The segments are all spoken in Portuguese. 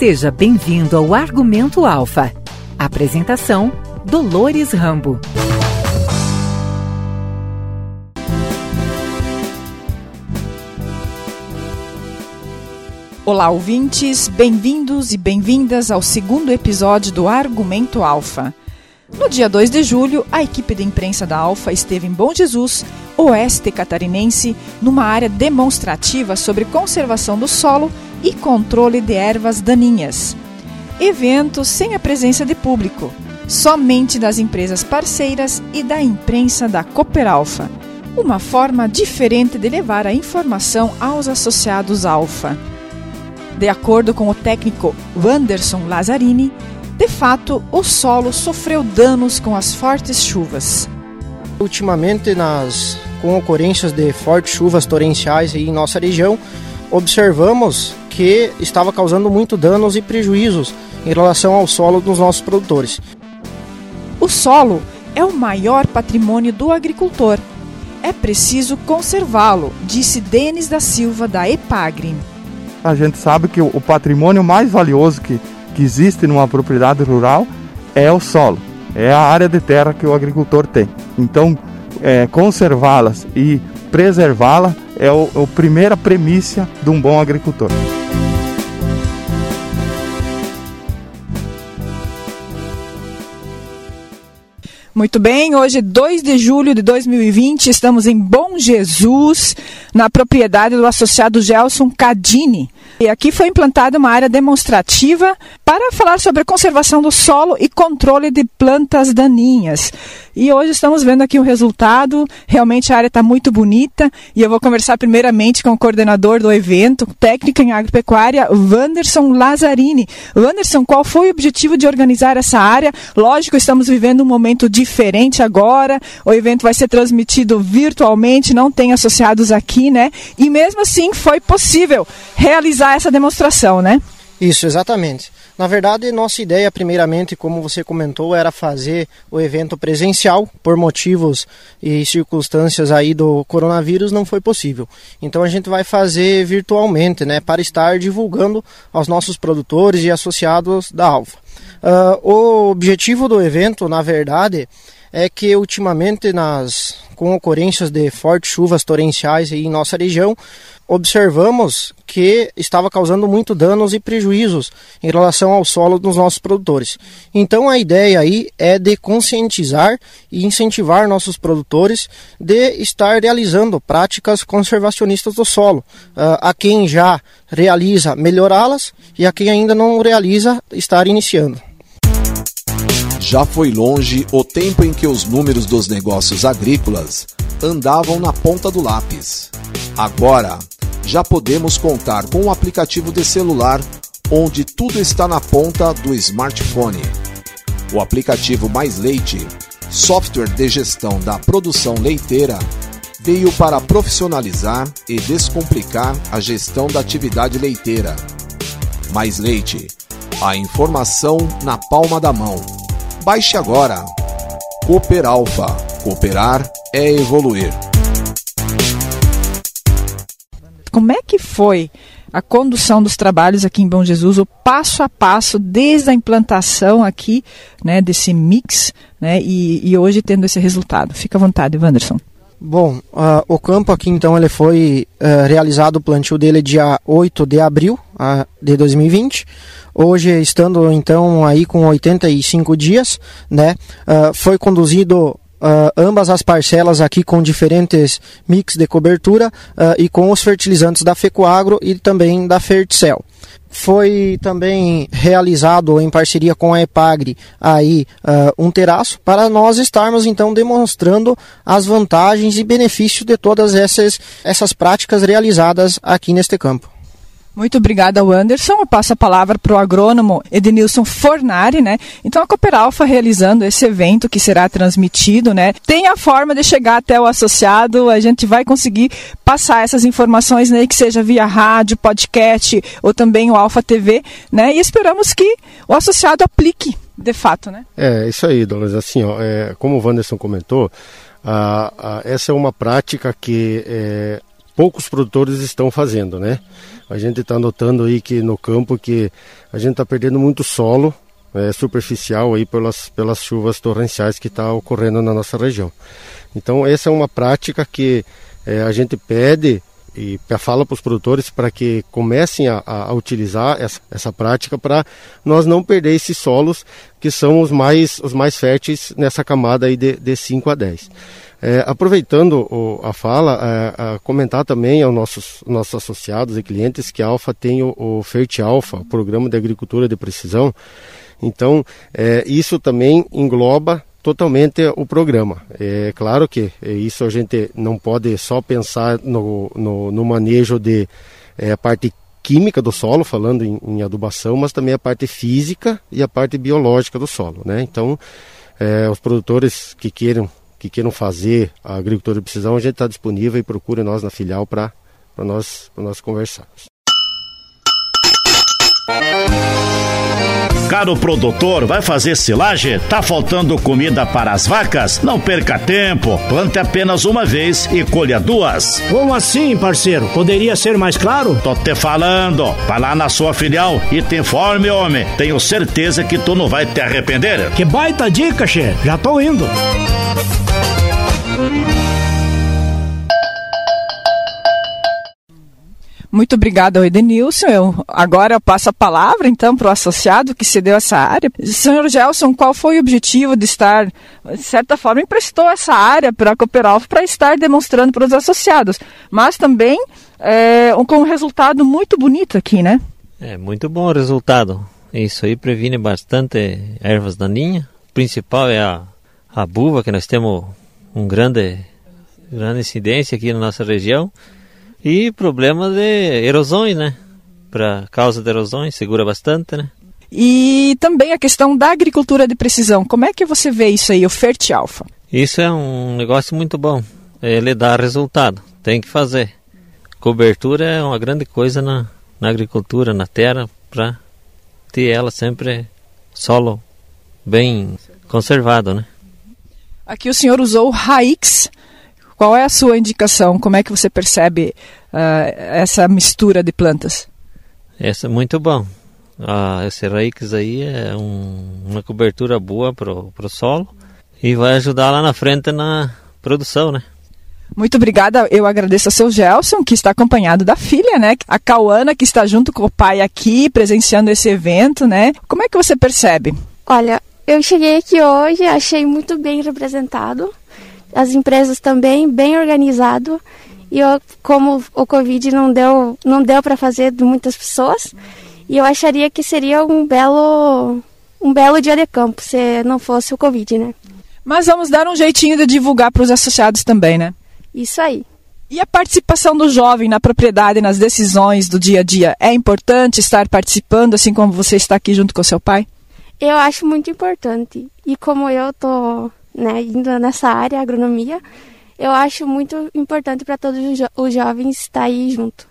Seja bem-vindo ao Argumento Alfa. Apresentação: Dolores Rambo. Olá, ouvintes, bem-vindos e bem-vindas ao segundo episódio do Argumento Alfa. No dia 2 de julho, a equipe de imprensa da Alfa esteve em Bom Jesus, oeste catarinense, numa área demonstrativa sobre conservação do solo e controle de ervas daninhas. Evento sem a presença de público, somente das empresas parceiras e da imprensa da Cooperalfa. Uma forma diferente de levar a informação aos associados Alfa. De acordo com o técnico Wanderson Lazzarini, de fato, o solo sofreu danos com as fortes chuvas. Ultimamente, nas, com ocorrências de fortes chuvas torrenciais em nossa região, observamos que estava causando muito danos e prejuízos em relação ao solo dos nossos produtores. O solo é o maior patrimônio do agricultor. É preciso conservá-lo, disse Denis da Silva, da Epagri. A gente sabe que o patrimônio mais valioso que que existe numa propriedade rural é o solo, é a área de terra que o agricultor tem. Então, é, conservá-las e preservá-la é o, a primeira premissa de um bom agricultor. Muito bem, hoje 2 de julho de 2020, estamos em Bom Jesus, na propriedade do associado Gelson Cadini. E aqui foi implantada uma área demonstrativa para falar sobre a conservação do solo e controle de plantas daninhas. E hoje estamos vendo aqui o resultado. Realmente a área está muito bonita. E eu vou conversar primeiramente com o coordenador do evento, técnico em agropecuária, Wanderson Lazzarini. Wanderson, qual foi o objetivo de organizar essa área? Lógico, estamos vivendo um momento diferente agora. O evento vai ser transmitido virtualmente, não tem associados aqui, né? E mesmo assim foi possível realizar essa demonstração, né? Isso, exatamente. Na verdade, nossa ideia, primeiramente, como você comentou, era fazer o evento presencial. Por motivos e circunstâncias aí do coronavírus, não foi possível. Então a gente vai fazer virtualmente, né, para estar divulgando aos nossos produtores e associados da Alfa. Uh, o objetivo do evento, na verdade, é que ultimamente nas com ocorrências de fortes chuvas torrenciais em nossa região, observamos que estava causando muito danos e prejuízos em relação ao solo dos nossos produtores. Então a ideia aí é de conscientizar e incentivar nossos produtores de estar realizando práticas conservacionistas do solo. A quem já realiza, melhorá-las e a quem ainda não realiza, estar iniciando. Já foi longe o tempo em que os números dos negócios agrícolas andavam na ponta do lápis. Agora, já podemos contar com um aplicativo de celular onde tudo está na ponta do smartphone. O aplicativo Mais Leite, software de gestão da produção leiteira, veio para profissionalizar e descomplicar a gestão da atividade leiteira. Mais Leite, a informação na palma da mão Baixe agora. Cooper Alpha. Cooperar é evoluir. Como é que foi a condução dos trabalhos aqui em Bom Jesus, o passo a passo, desde a implantação aqui, né, desse mix, né, e, e hoje tendo esse resultado? Fica à vontade, Wanderson. Bom, uh, o campo aqui então ele foi uh, realizado o plantio dele dia 8 de abril uh, de 2020. Hoje, estando então aí com 85 dias, né, uh, foi conduzido Uh, ambas as parcelas aqui com diferentes mix de cobertura uh, e com os fertilizantes da Fecoagro e também da Ferticel. Foi também realizado em parceria com a Epagre aí uh, um terraço para nós estarmos então demonstrando as vantagens e benefícios de todas essas, essas práticas realizadas aqui neste campo. Muito obrigada, Anderson. Eu passo a palavra para o agrônomo Edenilson Fornari, né? Então a Cooperalfa realizando esse evento que será transmitido, né? Tem a forma de chegar até o associado, a gente vai conseguir passar essas informações, né? Que seja via rádio, podcast ou também o Alfa TV, né? E esperamos que o associado aplique de fato, né? É, isso aí, Dolores. Assim, ó, é, como o Wanderson comentou, essa é uma prática que é, poucos produtores estão fazendo, né? A gente está notando aí que no campo que a gente está perdendo muito solo é, superficial aí pelas, pelas chuvas torrenciais que está ocorrendo na nossa região. Então essa é uma prática que é, a gente pede e fala para os produtores para que comecem a, a utilizar essa, essa prática para nós não perder esses solos que são os mais, os mais férteis nessa camada aí de, de 5 a 10. É, aproveitando o, a fala, é, comentar também aos nossos, nossos associados e clientes que a Alfa tem o, o FERT Alfa, Programa de Agricultura de Precisão. Então, é, isso também engloba totalmente o programa. É claro que isso a gente não pode só pensar no, no, no manejo de é, a parte química do solo, falando em, em, adubação, mas também a parte física e a parte biológica do solo. Né? Então, é, os produtores que queiram, que queiram fazer a agricultura de precisão, a gente está disponível e procure nós na filial para nós, nós conversarmos. Caro produtor, vai fazer silagem? Tá faltando comida para as vacas? Não perca tempo. Plante apenas uma vez e colha duas. Como assim, parceiro? Poderia ser mais claro? Tô te falando. Vai lá na sua filial e te informe, homem. Tenho certeza que tu não vai te arrepender. Que baita dica, che. Já tô indo. Muito obrigada Edenilson. Eu agora eu passo a palavra, então, para o associado que cedeu essa área. Senhor Gelson, qual foi o objetivo de estar, de certa forma, emprestou essa área para a Cooperalf para estar demonstrando para os associados, mas também é, com um resultado muito bonito aqui, né? É, muito bom o resultado. Isso aí previne bastante ervas daninhas. O principal é a, a buva, que nós temos um grande, grande incidência aqui na nossa região. E problema de erosões, né? Para causa de erosões, segura bastante, né? E também a questão da agricultura de precisão. Como é que você vê isso aí, o Fertialfa? Isso é um negócio muito bom. Ele dá resultado. Tem que fazer. Cobertura é uma grande coisa na, na agricultura, na terra, para ter ela sempre solo bem conservado, né? Aqui o senhor usou o Raix qual é a sua indicação? Como é que você percebe uh, essa mistura de plantas? Essa é muito bom. Ah, esse Raix aí é um, uma cobertura boa para o solo e vai ajudar lá na frente na produção, né? Muito obrigada. Eu agradeço ao seu Gelson, que está acompanhado da filha, né? A Cauana, que está junto com o pai aqui, presenciando esse evento, né? Como é que você percebe? Olha, eu cheguei aqui hoje, achei muito bem representado as empresas também bem organizado e eu, como o Covid não deu não deu para fazer de muitas pessoas e eu acharia que seria um belo um belo dia de campo se não fosse o Covid, né? Mas vamos dar um jeitinho de divulgar para os associados também, né? Isso aí. E a participação do jovem na propriedade, nas decisões do dia a dia, é importante estar participando, assim como você está aqui junto com seu pai? Eu acho muito importante. E como eu tô né, indo nessa área, agronomia, eu acho muito importante para todos os, jo os jovens estar aí junto.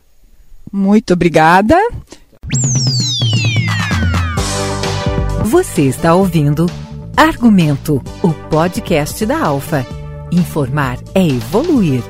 Muito obrigada. Você está ouvindo Argumento, o podcast da Alfa. Informar é evoluir.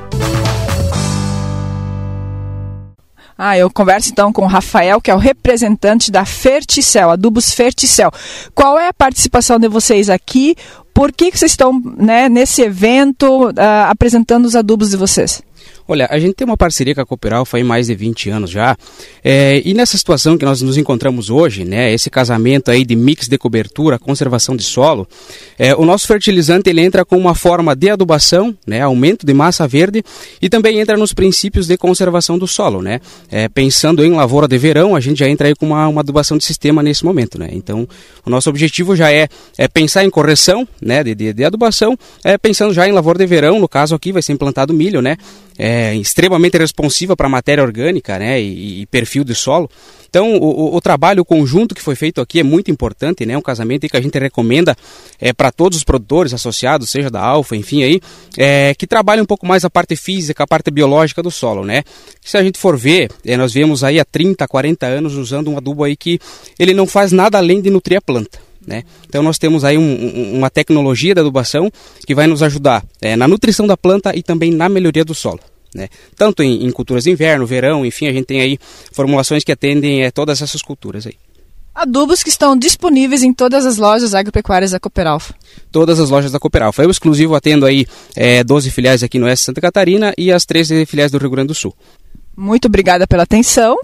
Ah, eu converso então com o Rafael, que é o representante da Ferticel, Adubos Ferticel. Qual é a participação de vocês aqui? Por que, que vocês estão né, nesse evento uh, apresentando os adubos de vocês? Olha, a gente tem uma parceria com a Cooperal faz mais de 20 anos já, é, e nessa situação que nós nos encontramos hoje, né, esse casamento aí de mix de cobertura, conservação de solo, é, o nosso fertilizante ele entra com uma forma de adubação, né, aumento de massa verde, e também entra nos princípios de conservação do solo, né, é, pensando em lavoura de verão, a gente já entra aí com uma, uma adubação de sistema nesse momento, né, então o nosso objetivo já é, é pensar em correção, né, de, de, de adubação, é, pensando já em lavoura de verão, no caso aqui vai ser implantado milho, né, é, extremamente responsiva para matéria orgânica né, e, e, perfil de solo. Então, o, o, trabalho conjunto que foi feito aqui é muito importante, né? Um casamento que a gente recomenda é, para todos os produtores associados, seja da Alfa, enfim, aí, é, que trabalhem um pouco mais a parte física, a parte biológica do solo, né? Se a gente for ver, é, nós vemos aí há 30, 40 anos usando um adubo aí que ele não faz nada além de nutrir a planta. Né? Então nós temos aí um, um, uma tecnologia da adubação que vai nos ajudar é, na nutrição da planta e também na melhoria do solo. Né? Tanto em, em, culturas de inverno, verão, enfim, a gente tem aí formulações que atendem é, todas essas culturas aí. Adubos que estão disponíveis em todas as lojas agropecuárias da Cooperalfa. Todas as lojas da Cooperalfa. Eu exclusivo atendo aí é, 12 filiais aqui no Oeste de Santa Catarina e as 13 filiais do Rio Grande do Sul. Muito obrigada pela atenção.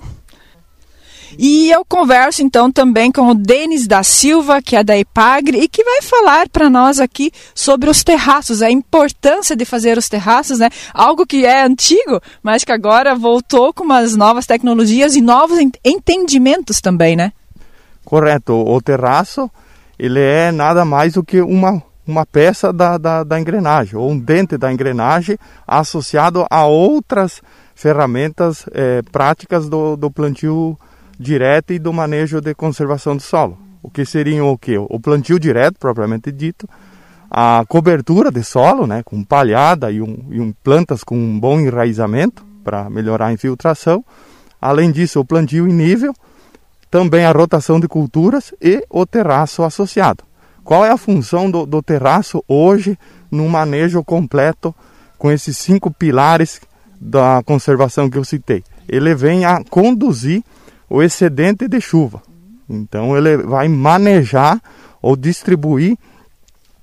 E eu converso então também com o Denis da Silva, que é da Ipagre, e que vai falar para nós aqui sobre os terraços, a importância de fazer os terraços, né? Algo que é antigo, mas que agora voltou com umas novas tecnologias e novos entendimentos também, né? Correto. O terraço, ele é nada mais do que uma, uma peça da, da, da engrenagem, ou um dente da engrenagem associado a outras ferramentas é, práticas do, do plantio direto e do manejo de conservação do solo. O que seriam o que? O plantio direto, propriamente dito, a cobertura de solo, né, com palhada e, um, e um, plantas com um bom enraizamento para melhorar a infiltração. Além disso, o plantio em nível, também a rotação de culturas e o terraço associado. Qual é a função do, do terraço hoje no manejo completo com esses cinco pilares da conservação que eu citei? Ele vem a conduzir o excedente de chuva. Então ele vai manejar ou distribuir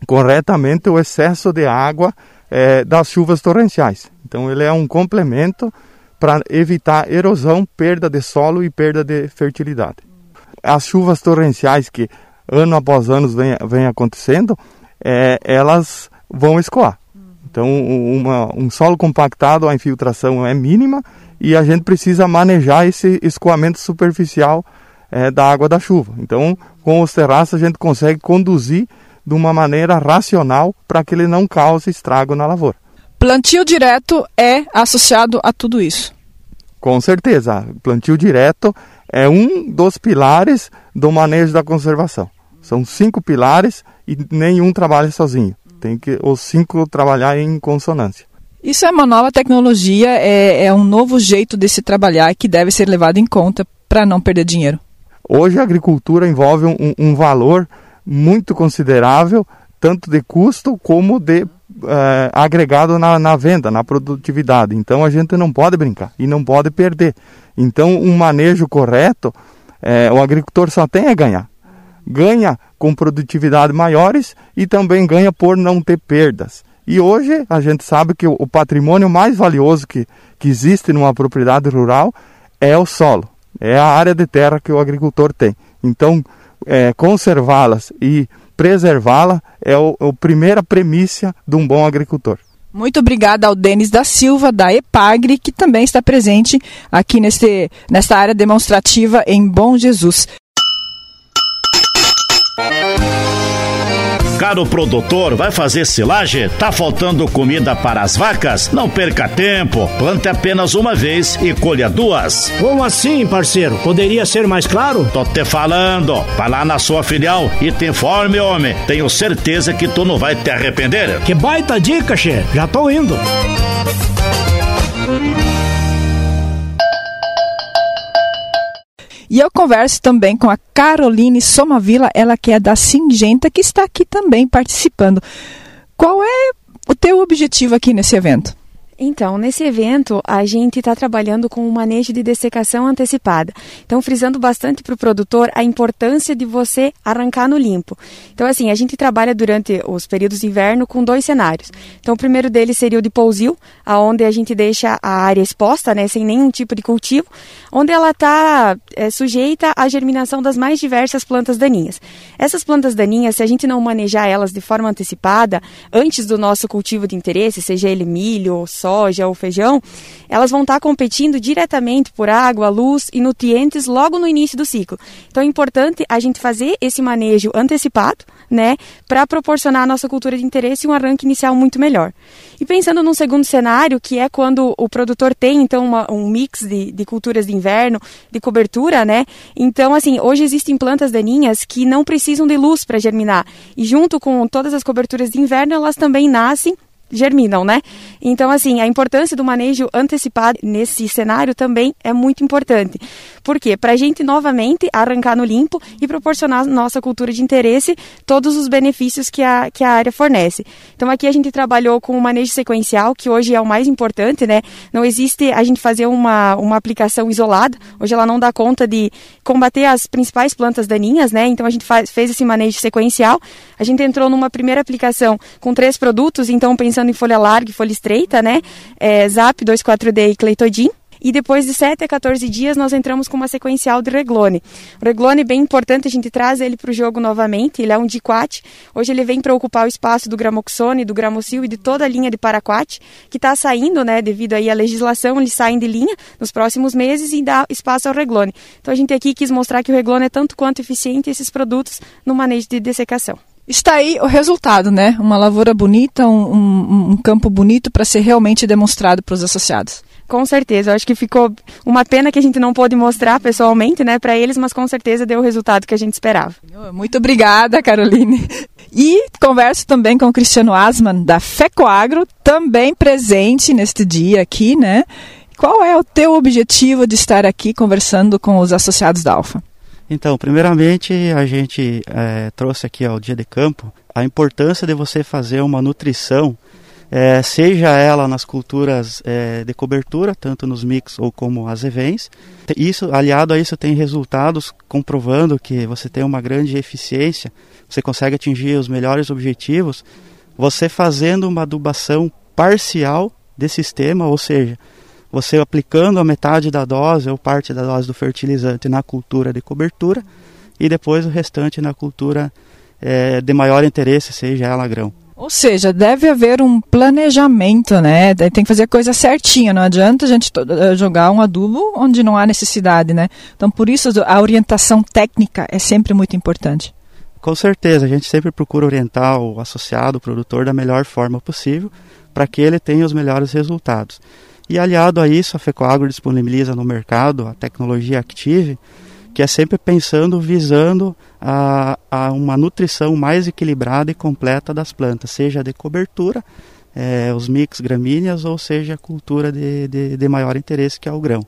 corretamente o excesso de água é, das chuvas torrenciais. Então ele é um complemento para evitar erosão, perda de solo e perda de fertilidade. As chuvas torrenciais que ano após ano vem, vem acontecendo, é, elas vão escoar. Então uma, um solo compactado, a infiltração é mínima e a gente precisa manejar esse escoamento superficial é, da água da chuva. Então, com os terraços a gente consegue conduzir de uma maneira racional para que ele não cause estrago na lavoura. Plantio direto é associado a tudo isso? Com certeza. Plantio direto é um dos pilares do manejo da conservação. São cinco pilares e nenhum trabalha sozinho. Tem que os cinco trabalhar em consonância. Isso é uma nova tecnologia, é, é um novo jeito de se trabalhar que deve ser levado em conta para não perder dinheiro. Hoje a agricultura envolve um, um valor muito considerável, tanto de custo como de é, agregado na, na, venda, na produtividade. Então a gente não pode brincar e não pode perder. Então um manejo correto, é, o agricultor só tem a ganhar. Ganha com produtividade maiores e também ganha por não ter perdas. E hoje a gente sabe que o patrimônio mais valioso que, que existe numa propriedade rural é o solo, é a área de terra que o agricultor tem. Então, é, conservá-las e preservá-la é o, a primeira premissa de um bom agricultor. Muito obrigada ao Denis da Silva, da EPAGRE, que também está presente aqui neste, nesta área demonstrativa em Bom Jesus. Caro produtor, vai fazer silagem? Tá faltando comida para as vacas? Não perca tempo. Plante apenas uma vez e colha duas. Como assim, parceiro? Poderia ser mais claro? Tô te falando. Vai lá na sua filial e te informe, homem. Tenho certeza que tu não vai te arrepender. Que baita dica, che. Já tô indo. E eu converso também com a Caroline Somavila, ela que é da Singenta, que está aqui também participando. Qual é o teu objetivo aqui nesse evento? Então, nesse evento, a gente está trabalhando com o manejo de dessecação antecipada. Então, frisando bastante para o produtor a importância de você arrancar no limpo. Então, assim, a gente trabalha durante os períodos de inverno com dois cenários. Então, o primeiro deles seria o de pousio, aonde a gente deixa a área exposta, né, sem nenhum tipo de cultivo, onde ela está é, sujeita à germinação das mais diversas plantas daninhas. Essas plantas daninhas, se a gente não manejar elas de forma antecipada, antes do nosso cultivo de interesse, seja ele milho soja ou feijão, elas vão estar competindo diretamente por água, luz e nutrientes logo no início do ciclo. Então é importante a gente fazer esse manejo antecipado, né, para proporcionar à nossa cultura de interesse um arranque inicial muito melhor. E pensando num segundo cenário, que é quando o produtor tem então uma, um mix de, de culturas de inverno, de cobertura, né? Então, assim, hoje existem plantas daninhas que não precisam de luz para germinar. E junto com todas as coberturas de inverno, elas também nascem germinam, né? Então, assim, a importância do manejo antecipado nesse cenário também é muito importante. Por quê? Para a gente novamente arrancar no limpo e proporcionar nossa cultura de interesse todos os benefícios que a, que a área fornece. Então, aqui a gente trabalhou com o manejo sequencial, que hoje é o mais importante, né? Não existe a gente fazer uma, uma aplicação isolada, hoje ela não dá conta de combater as principais plantas daninhas, né? Então, a gente faz, fez esse manejo sequencial. A gente entrou numa primeira aplicação com três produtos, então pensando em folha larga e folha estreita, né? É, Zap, 2,4-D e Cleitodin. E depois de 7 a 14 dias, nós entramos com uma sequencial de Reglone. O Reglone bem importante, a gente traz ele para o jogo novamente, ele é um diquat. Hoje ele vem para ocupar o espaço do Gramoxone, do Gramocil e de toda a linha de Paraquat, que está saindo, né, devido aí à legislação, eles saem de linha nos próximos meses e dá espaço ao Reglone. Então a gente aqui quis mostrar que o Reglone é tanto quanto eficiente esses produtos no manejo de dessecação. Está aí o resultado, né? Uma lavoura bonita, um, um, um campo bonito para ser realmente demonstrado para os associados. Com certeza, eu acho que ficou uma pena que a gente não pôde mostrar pessoalmente, né, para eles, mas com certeza deu o resultado que a gente esperava. Muito obrigada, Caroline. E converso também com o Cristiano Asman, da FECOAGRO, também presente neste dia aqui, né? Qual é o teu objetivo de estar aqui conversando com os associados da Alfa? Então, primeiramente, a gente é, trouxe aqui ao Dia de Campo a importância de você fazer uma nutrição é, seja ela nas culturas é, de cobertura, tanto nos mix ou como as events. Isso, aliado a isso, tem resultados comprovando que você tem uma grande eficiência, você consegue atingir os melhores objetivos, você fazendo uma adubação parcial desse sistema, ou seja, você aplicando a metade da dose ou parte da dose do fertilizante na cultura de cobertura e depois o restante na cultura é, de maior interesse, seja ela grão. Ou seja, deve haver um planejamento, né? Tem que fazer a coisa certinha, não adianta a gente eh, jogar um adubo onde não há necessidade, né? Então, por isso, a orientação técnica é sempre muito importante. Com certeza, a gente sempre procura orientar o associado, o produtor, da melhor forma possível para que ele tenha os melhores resultados. E aliado a isso, a FECOAGRO disponibiliza no mercado a tecnologia Active, que é sempre pensando, visando a, a uma nutrição mais equilibrada e completa das plantas, seja de cobertura, é, os mix gramíneas, ou seja a cultura de, de, de maior interesse, que é o grão.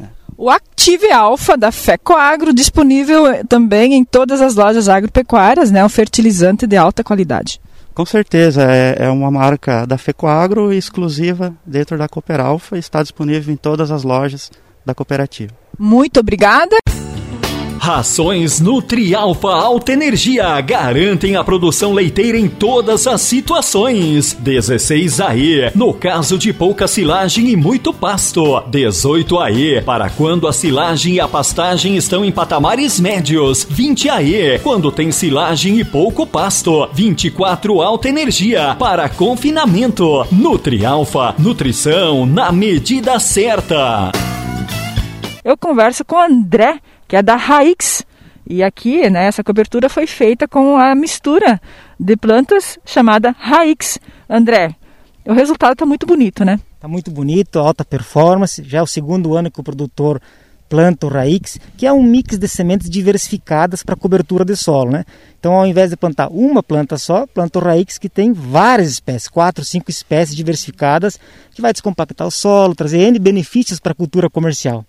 É. O Active Alpha da FECOAGRO, disponível eh, também em todas as lojas agropecuárias, né, um fertilizante de alta qualidade. Com certeza, é, é uma marca da FECOAGRO exclusiva dentro da Cooper Alpha e está disponível em todas as lojas da cooperativa. Muito obrigada. Rações Nutrialfa Alta Energia garantem a produção leiteira em todas as situações. 16 AE, no caso de pouca silagem e muito pasto. 18 AE, para quando a silagem e a pastagem estão em patamares médios. 20 AE, quando tem silagem e pouco pasto. 24 Alta Energia, para confinamento. Nutrialfa, nutrição na medida certa. Eu converso com o André que é da Raix. E aqui, né, essa cobertura foi feita com a mistura de plantas chamada Raix. André, o resultado está muito bonito, né? Está muito bonito, alta performance. Já é o segundo ano que o produtor planta o Raix, que é um mix de sementes diversificadas para cobertura de solo, né? Então, ao invés de plantar uma planta só, planta o Raix que tem várias espécies, quatro, cinco espécies diversificadas, que vai descompactar o solo, trazer N benefícios para a cultura comercial.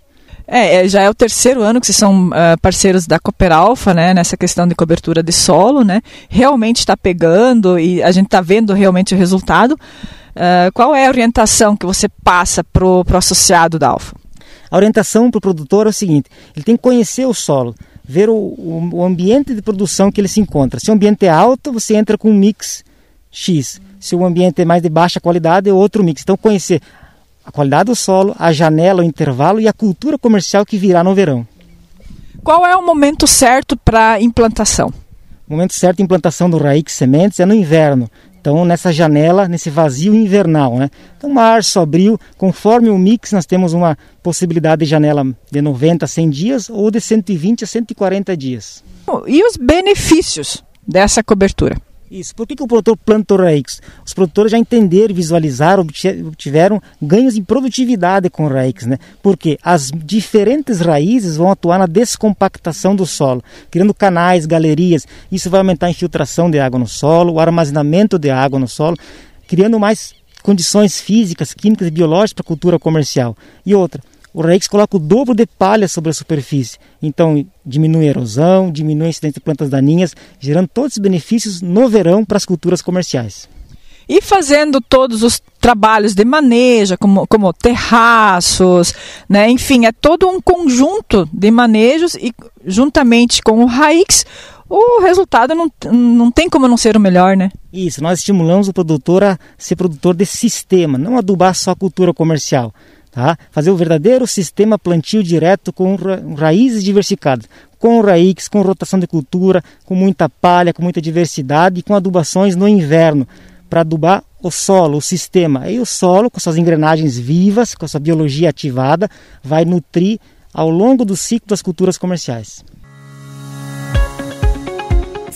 É, é, já é o terceiro ano que vocês são uh, parceiros da Cooper Alpha, né, nessa questão de cobertura de solo, né? Realmente está pegando e a gente está vendo realmente o resultado. Uh, qual é a orientação que você passa para o associado da Alfa? A orientação para o produtor é o seguinte: ele tem que conhecer o solo, ver o, o, o ambiente de produção que ele se encontra. Se o ambiente é alto, você entra com um mix X. Se o ambiente é mais de baixa qualidade, é outro mix. Então, conhecer a qualidade do solo, a janela, o intervalo e a cultura comercial que virá no verão. Qual é o momento certo para implantação? O momento certo de implantação do Raix Sementes é no inverno. Então, nessa janela, nesse vazio invernal. Né? Então, março, abril, conforme o mix, nós temos uma possibilidade de janela de 90 a 100 dias ou de 120 a 140 dias. E os benefícios dessa cobertura? Isso. Por que, que o produtor planta Raix? Os produtores já entenderam, visualizaram, obtiveram ganhos em produtividade com Raix, né? Porque as diferentes raízes vão atuar na descompactação do solo, criando canais, galerias. Isso vai aumentar a infiltração de água no solo, o armazenamento de água no solo, criando mais condições físicas, químicas e biológicas para a cultura comercial. E outra, o Raix coloca o dobro de palha sobre a superfície. Então, diminui a erosão, diminui a incidência de plantas daninhas, gerando todos os benefícios no verão para as culturas comerciais. E fazendo todos os trabalhos de manejo, como, como terraços, né? enfim, é todo um conjunto de manejos e juntamente com o Raix, o resultado não, não tem como não ser o melhor, né? Isso, nós estimulamos o produtor a ser produtor de sistema, não adubar só a cultura comercial. Tá? Fazer o verdadeiro sistema plantio direto com ra raízes diversificadas, com raízes, com rotação de cultura, com muita palha, com muita diversidade e com adubações no inverno para adubar o solo, o sistema. Aí o solo, com suas engrenagens vivas, com sua biologia ativada, vai nutrir ao longo do ciclo das culturas comerciais.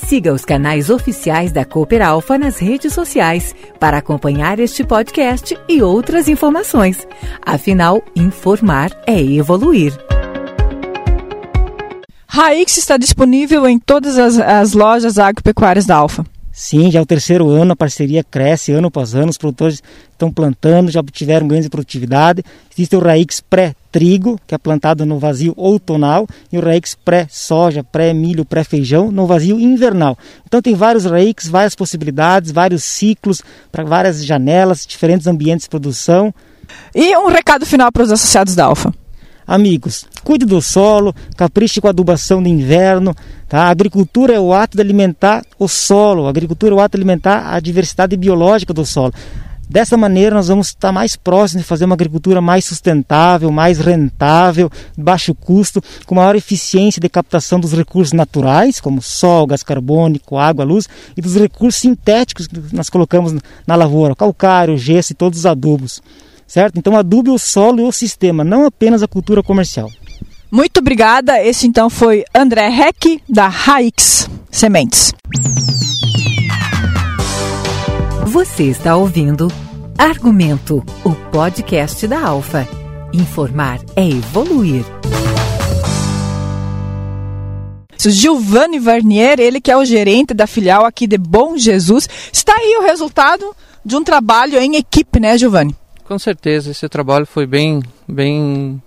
Siga os canais oficiais da Cooper Alpha nas redes sociais para acompanhar este podcast e outras informações. Afinal, informar é evoluir. Raix está disponível em todas as, as lojas agropecuárias da Alfa. Sim, já é o terceiro ano, a parceria cresce ano após ano, os produtores estão plantando, já obtiveram ganhos de produtividade. Existe o Raix pré-trigo, que é plantado no vazio outonal, e o Raix pré-soja, pré-milho, pré-feijão, no vazio invernal. Então tem vários Raix, várias possibilidades, vários ciclos, para várias janelas, diferentes ambientes de produção. E um recado final para os associados da Alfa. Amigos, cuide do solo, capriche com a adubação de inverno. Tá? A agricultura é o ato de alimentar o solo, a agricultura é o ato de alimentar a diversidade biológica do solo. Dessa maneira, nós vamos estar mais próximos de fazer uma agricultura mais sustentável, mais rentável, baixo custo, com maior eficiência de captação dos recursos naturais, como sol, gás carbônico, água, luz, e dos recursos sintéticos que nós colocamos na lavoura, calcário, gesso e todos os adubos certo? Então adube o solo e o sistema, não apenas a cultura comercial. Muito obrigada. Esse então foi André Reck da Raix Sementes. Você está ouvindo Argumento, o podcast da Alfa. Informar é evoluir. Giovanni Varnier, ele que é o gerente da filial aqui de Bom Jesus. Está aí o resultado de um trabalho em equipe, né, Giovanni? Com certeza, esse trabalho foi bem, bem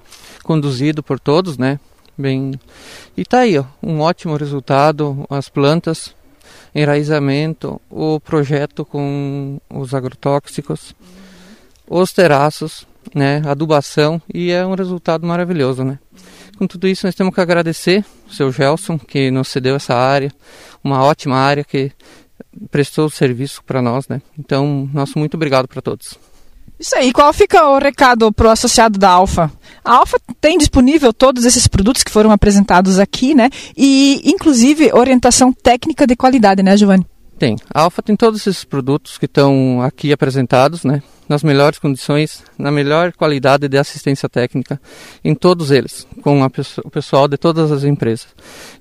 conduzido por todos, né? Bem e tá aí, ó, um ótimo resultado, as plantas, enraizamento, o projeto com os agrotóxicos, os terraços, né? Adubação e é um resultado maravilhoso, né? Com tudo isso, nós temos que agradecer o seu Gelson que nos cedeu essa área, uma ótima área que prestou serviço para nós, né? Então, nosso muito obrigado para todos. Isso aí, qual fica o recado para o associado da Alfa? A Alfa tem disponível todos esses produtos que foram apresentados aqui, né? E, inclusive, orientação técnica de qualidade, né, Giovanni? Tem. A Alfa tem todos esses produtos que estão aqui apresentados, né? Nas melhores condições, na melhor qualidade de assistência técnica, em todos eles, com a, o pessoal de todas as empresas.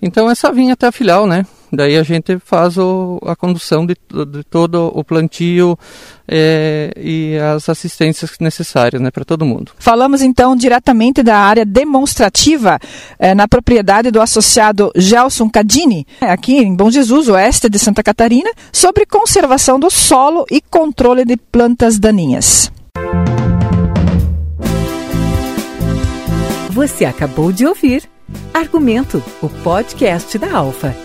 Então é só vir até a filial, né? Daí a gente faz o, a condução de, de todo o plantio é, e as assistências necessárias né, para todo mundo. Falamos então diretamente da área demonstrativa é, na propriedade do associado Gelson Cadini, aqui em Bom Jesus, oeste de Santa Catarina, sobre conservação do solo e controle de plantas daninhas. Você acabou de ouvir Argumento, o podcast da Alfa.